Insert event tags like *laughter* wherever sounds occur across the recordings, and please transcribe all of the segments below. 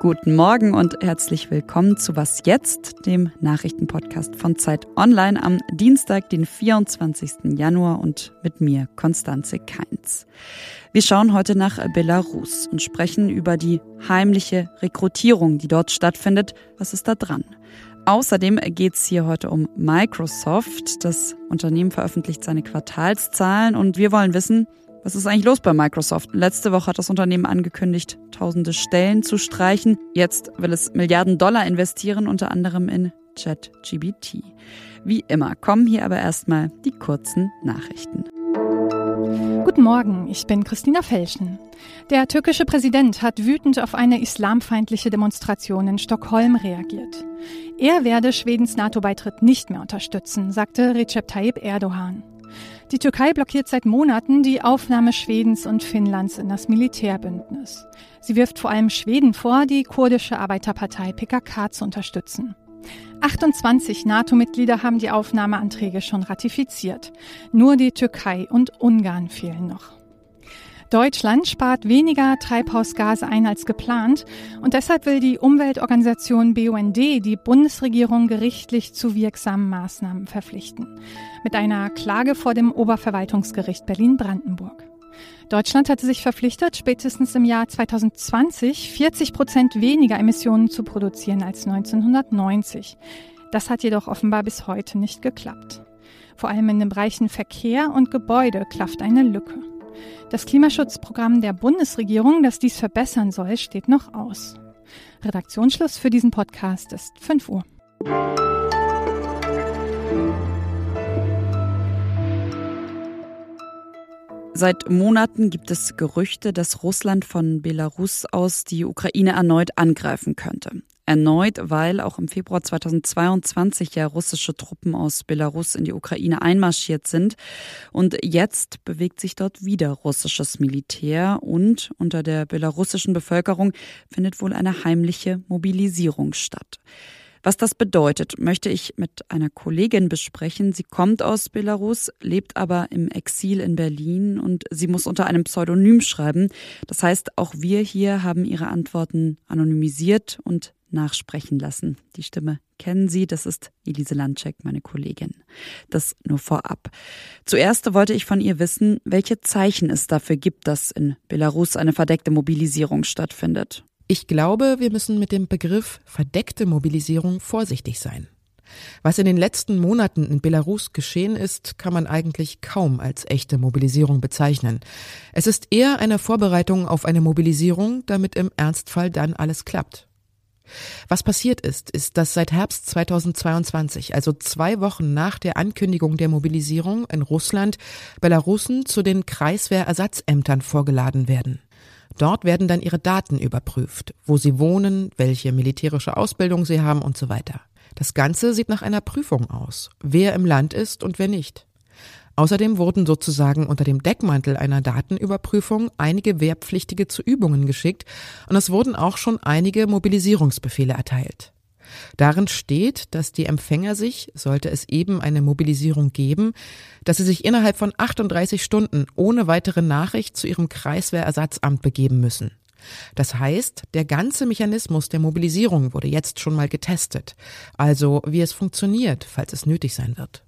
Guten Morgen und herzlich willkommen zu Was jetzt, dem Nachrichtenpodcast von Zeit Online am Dienstag, den 24. Januar und mit mir, Konstanze Keinz. Wir schauen heute nach Belarus und sprechen über die heimliche Rekrutierung, die dort stattfindet. Was ist da dran? Außerdem geht es hier heute um Microsoft. Das Unternehmen veröffentlicht seine Quartalszahlen und wir wollen wissen, was ist eigentlich los bei Microsoft? Letzte Woche hat das Unternehmen angekündigt, tausende Stellen zu streichen. Jetzt will es Milliarden Dollar investieren, unter anderem in ChatGBT. Wie immer kommen hier aber erstmal die kurzen Nachrichten. Guten Morgen, ich bin Christina Felschen. Der türkische Präsident hat wütend auf eine islamfeindliche Demonstration in Stockholm reagiert. Er werde Schwedens NATO-Beitritt nicht mehr unterstützen, sagte Recep Tayyip Erdogan. Die Türkei blockiert seit Monaten die Aufnahme Schwedens und Finnlands in das Militärbündnis. Sie wirft vor allem Schweden vor, die kurdische Arbeiterpartei PKK zu unterstützen. 28 NATO-Mitglieder haben die Aufnahmeanträge schon ratifiziert. Nur die Türkei und Ungarn fehlen noch. Deutschland spart weniger Treibhausgase ein als geplant und deshalb will die Umweltorganisation BUND die Bundesregierung gerichtlich zu wirksamen Maßnahmen verpflichten. Mit einer Klage vor dem Oberverwaltungsgericht Berlin-Brandenburg. Deutschland hatte sich verpflichtet, spätestens im Jahr 2020 40 Prozent weniger Emissionen zu produzieren als 1990. Das hat jedoch offenbar bis heute nicht geklappt. Vor allem in den Bereichen Verkehr und Gebäude klafft eine Lücke. Das Klimaschutzprogramm der Bundesregierung, das dies verbessern soll, steht noch aus. Redaktionsschluss für diesen Podcast ist 5 Uhr. Seit Monaten gibt es Gerüchte, dass Russland von Belarus aus die Ukraine erneut angreifen könnte. Erneut, weil auch im Februar 2022 ja russische Truppen aus Belarus in die Ukraine einmarschiert sind. Und jetzt bewegt sich dort wieder russisches Militär und unter der belarussischen Bevölkerung findet wohl eine heimliche Mobilisierung statt. Was das bedeutet, möchte ich mit einer Kollegin besprechen. Sie kommt aus Belarus, lebt aber im Exil in Berlin und sie muss unter einem Pseudonym schreiben. Das heißt, auch wir hier haben ihre Antworten anonymisiert und nachsprechen lassen. Die Stimme kennen Sie, das ist Elise Landcheck, meine Kollegin. Das nur vorab. Zuerst wollte ich von ihr wissen, welche Zeichen es dafür gibt, dass in Belarus eine verdeckte Mobilisierung stattfindet. Ich glaube, wir müssen mit dem Begriff verdeckte Mobilisierung vorsichtig sein. Was in den letzten Monaten in Belarus geschehen ist, kann man eigentlich kaum als echte Mobilisierung bezeichnen. Es ist eher eine Vorbereitung auf eine Mobilisierung, damit im Ernstfall dann alles klappt. Was passiert ist, ist, dass seit Herbst 2022, also zwei Wochen nach der Ankündigung der Mobilisierung in Russland, Belarusen zu den Kreiswehrersatzämtern vorgeladen werden. Dort werden dann ihre Daten überprüft, wo sie wohnen, welche militärische Ausbildung sie haben und so weiter. Das Ganze sieht nach einer Prüfung aus, wer im Land ist und wer nicht. Außerdem wurden sozusagen unter dem Deckmantel einer Datenüberprüfung einige Wehrpflichtige zu Übungen geschickt und es wurden auch schon einige Mobilisierungsbefehle erteilt. Darin steht, dass die Empfänger sich, sollte es eben eine Mobilisierung geben, dass sie sich innerhalb von 38 Stunden ohne weitere Nachricht zu ihrem Kreiswehrersatzamt begeben müssen. Das heißt, der ganze Mechanismus der Mobilisierung wurde jetzt schon mal getestet, also wie es funktioniert, falls es nötig sein wird.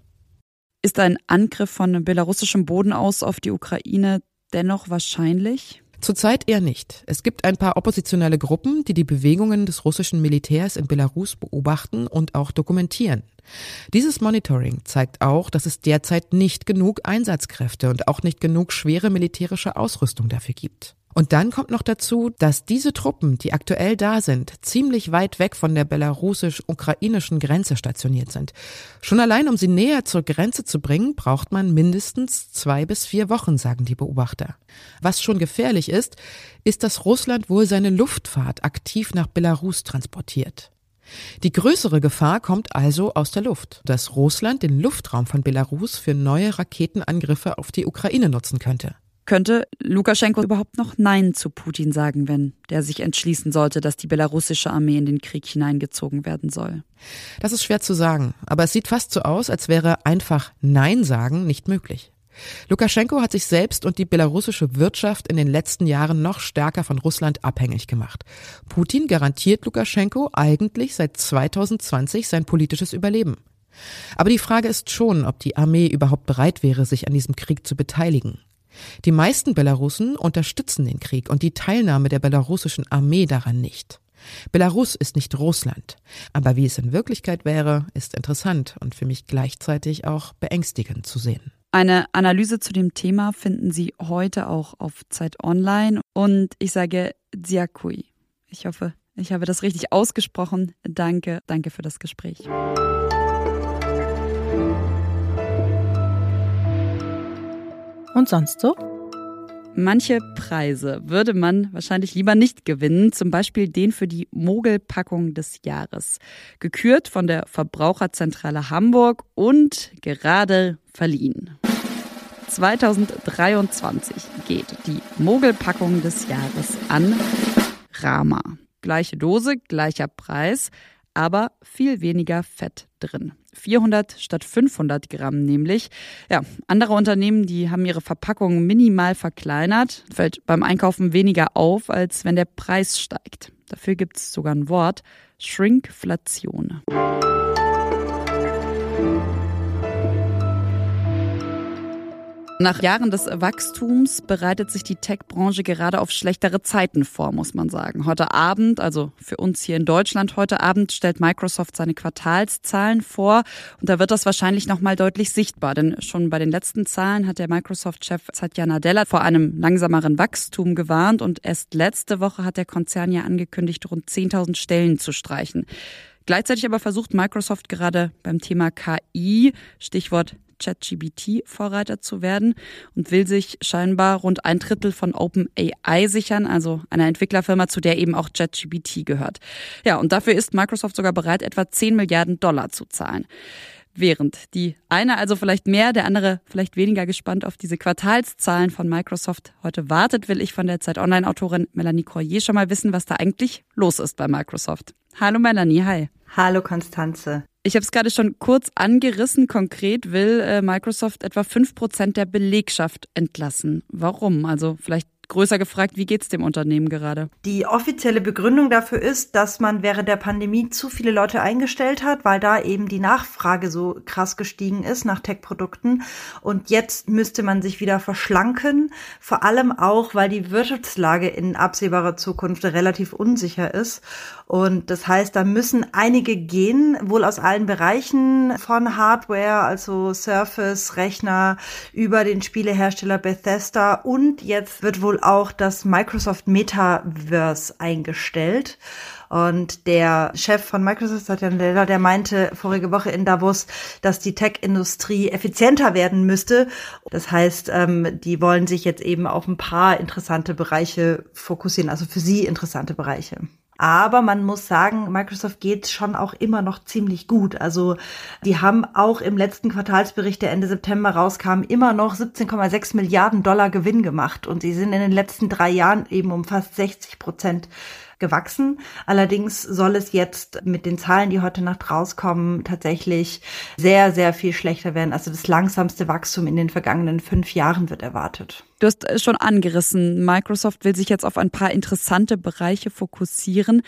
Ist ein Angriff von belarussischem Boden aus auf die Ukraine dennoch wahrscheinlich? Zurzeit eher nicht. Es gibt ein paar oppositionelle Gruppen, die die Bewegungen des russischen Militärs in Belarus beobachten und auch dokumentieren. Dieses Monitoring zeigt auch, dass es derzeit nicht genug Einsatzkräfte und auch nicht genug schwere militärische Ausrüstung dafür gibt. Und dann kommt noch dazu, dass diese Truppen, die aktuell da sind, ziemlich weit weg von der belarussisch-ukrainischen Grenze stationiert sind. Schon allein, um sie näher zur Grenze zu bringen, braucht man mindestens zwei bis vier Wochen, sagen die Beobachter. Was schon gefährlich ist, ist, dass Russland wohl seine Luftfahrt aktiv nach Belarus transportiert. Die größere Gefahr kommt also aus der Luft, dass Russland den Luftraum von Belarus für neue Raketenangriffe auf die Ukraine nutzen könnte. Könnte Lukaschenko überhaupt noch Nein zu Putin sagen, wenn der sich entschließen sollte, dass die belarussische Armee in den Krieg hineingezogen werden soll? Das ist schwer zu sagen, aber es sieht fast so aus, als wäre einfach Nein sagen nicht möglich. Lukaschenko hat sich selbst und die belarussische Wirtschaft in den letzten Jahren noch stärker von Russland abhängig gemacht. Putin garantiert Lukaschenko eigentlich seit 2020 sein politisches Überleben. Aber die Frage ist schon, ob die Armee überhaupt bereit wäre, sich an diesem Krieg zu beteiligen. Die meisten Belarussen unterstützen den Krieg und die Teilnahme der belarussischen Armee daran nicht. Belarus ist nicht Russland, aber wie es in Wirklichkeit wäre, ist interessant und für mich gleichzeitig auch beängstigend zu sehen. Eine Analyse zu dem Thema finden Sie heute auch auf Zeit Online und ich sage Dziakui. Ich hoffe, ich habe das richtig ausgesprochen. Danke, danke für das Gespräch. Und sonst so? Manche Preise würde man wahrscheinlich lieber nicht gewinnen, zum Beispiel den für die Mogelpackung des Jahres. Gekürt von der Verbraucherzentrale Hamburg und gerade verliehen. 2023 geht die Mogelpackung des Jahres an Rama. Gleiche Dose, gleicher Preis, aber viel weniger Fett drin. 400 statt 500 Gramm nämlich. Ja, andere Unternehmen, die haben ihre Verpackungen minimal verkleinert. Fällt beim Einkaufen weniger auf, als wenn der Preis steigt. Dafür gibt es sogar ein Wort, Shrinkflation. Nach Jahren des Wachstums bereitet sich die Tech-Branche gerade auf schlechtere Zeiten vor, muss man sagen. Heute Abend, also für uns hier in Deutschland heute Abend, stellt Microsoft seine Quartalszahlen vor und da wird das wahrscheinlich nochmal deutlich sichtbar, denn schon bei den letzten Zahlen hat der Microsoft-Chef Satya Nadella vor einem langsameren Wachstum gewarnt und erst letzte Woche hat der Konzern ja angekündigt, rund 10.000 Stellen zu streichen. Gleichzeitig aber versucht Microsoft gerade beim Thema KI, Stichwort ChatGBT Vorreiter zu werden und will sich scheinbar rund ein Drittel von OpenAI sichern, also einer Entwicklerfirma, zu der eben auch ChatGBT gehört. Ja, und dafür ist Microsoft sogar bereit, etwa 10 Milliarden Dollar zu zahlen. Während die eine also vielleicht mehr, der andere vielleicht weniger gespannt auf diese Quartalszahlen von Microsoft heute wartet, will ich von der Zeit Online-Autorin Melanie Corrier schon mal wissen, was da eigentlich los ist bei Microsoft. Hallo Melanie, hi. Hallo Konstanze. Ich habe es gerade schon kurz angerissen. Konkret will äh, Microsoft etwa fünf Prozent der Belegschaft entlassen. Warum? Also vielleicht größer gefragt, wie geht's dem Unternehmen gerade? Die offizielle Begründung dafür ist, dass man während der Pandemie zu viele Leute eingestellt hat, weil da eben die Nachfrage so krass gestiegen ist nach Tech-Produkten. Und jetzt müsste man sich wieder verschlanken, vor allem auch, weil die Wirtschaftslage in absehbarer Zukunft relativ unsicher ist. Und das heißt, da müssen einige gehen, wohl aus allen Bereichen von Hardware, also Surface, Rechner, über den Spielehersteller Bethesda und jetzt wird wohl auch das Microsoft Metaverse eingestellt. Und der Chef von Microsoft, Satya Nadella, der meinte vorige Woche in Davos, dass die Tech-Industrie effizienter werden müsste. Das heißt, ähm, die wollen sich jetzt eben auf ein paar interessante Bereiche fokussieren, also für sie interessante Bereiche. Aber man muss sagen, Microsoft geht schon auch immer noch ziemlich gut. Also die haben auch im letzten Quartalsbericht, der Ende September rauskam, immer noch 17,6 Milliarden Dollar Gewinn gemacht. Und sie sind in den letzten drei Jahren eben um fast 60 Prozent gewachsen. Allerdings soll es jetzt mit den Zahlen, die heute Nacht rauskommen, tatsächlich sehr, sehr viel schlechter werden. Also das langsamste Wachstum in den vergangenen fünf Jahren wird erwartet. Du hast schon angerissen, Microsoft will sich jetzt auf ein paar interessante Bereiche fokussieren.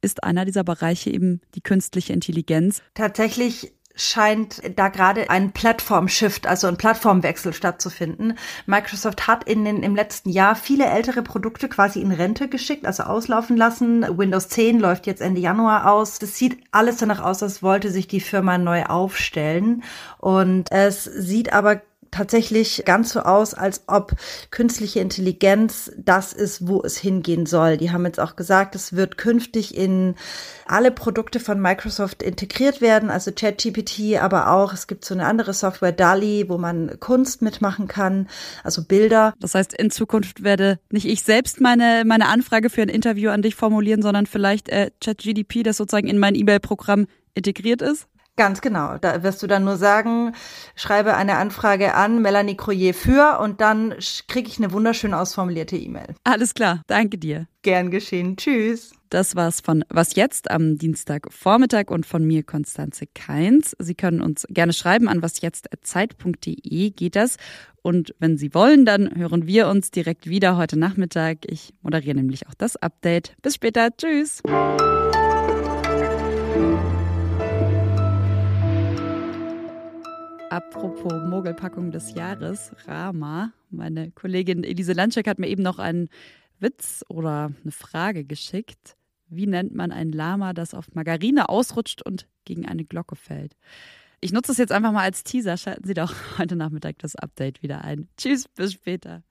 Ist einer dieser Bereiche eben die künstliche Intelligenz? Tatsächlich scheint da gerade ein Plattform-Shift, also ein Plattformwechsel stattzufinden. Microsoft hat in den, im letzten Jahr viele ältere Produkte quasi in Rente geschickt, also auslaufen lassen. Windows 10 läuft jetzt Ende Januar aus. Das sieht alles danach aus, als wollte sich die Firma neu aufstellen. Und es sieht aber tatsächlich ganz so aus, als ob künstliche Intelligenz das ist, wo es hingehen soll. Die haben jetzt auch gesagt, es wird künftig in alle Produkte von Microsoft integriert werden, also ChatGPT, aber auch es gibt so eine andere Software DALI, wo man Kunst mitmachen kann, also Bilder. Das heißt, in Zukunft werde nicht ich selbst meine meine Anfrage für ein Interview an dich formulieren, sondern vielleicht äh, ChatGDP, das sozusagen in mein E-Mail-Programm integriert ist? Ganz genau. Da wirst du dann nur sagen, schreibe eine Anfrage an Melanie Croyer für und dann kriege ich eine wunderschön ausformulierte E-Mail. Alles klar. Danke dir. Gern geschehen. Tschüss. Das war's von Was jetzt am Dienstagvormittag und von mir Konstanze Keins. Sie können uns gerne schreiben an wasjetzt.zeit.de geht das. Und wenn Sie wollen, dann hören wir uns direkt wieder heute Nachmittag. Ich moderiere nämlich auch das Update. Bis später. Tschüss. Apropos Mogelpackung des Jahres, Rama. Meine Kollegin Elise Landschek hat mir eben noch einen Witz oder eine Frage geschickt. Wie nennt man ein Lama, das auf Margarine ausrutscht und gegen eine Glocke fällt? Ich nutze es jetzt einfach mal als Teaser. Schalten Sie doch *laughs* heute Nachmittag das Update wieder ein. Tschüss, bis später.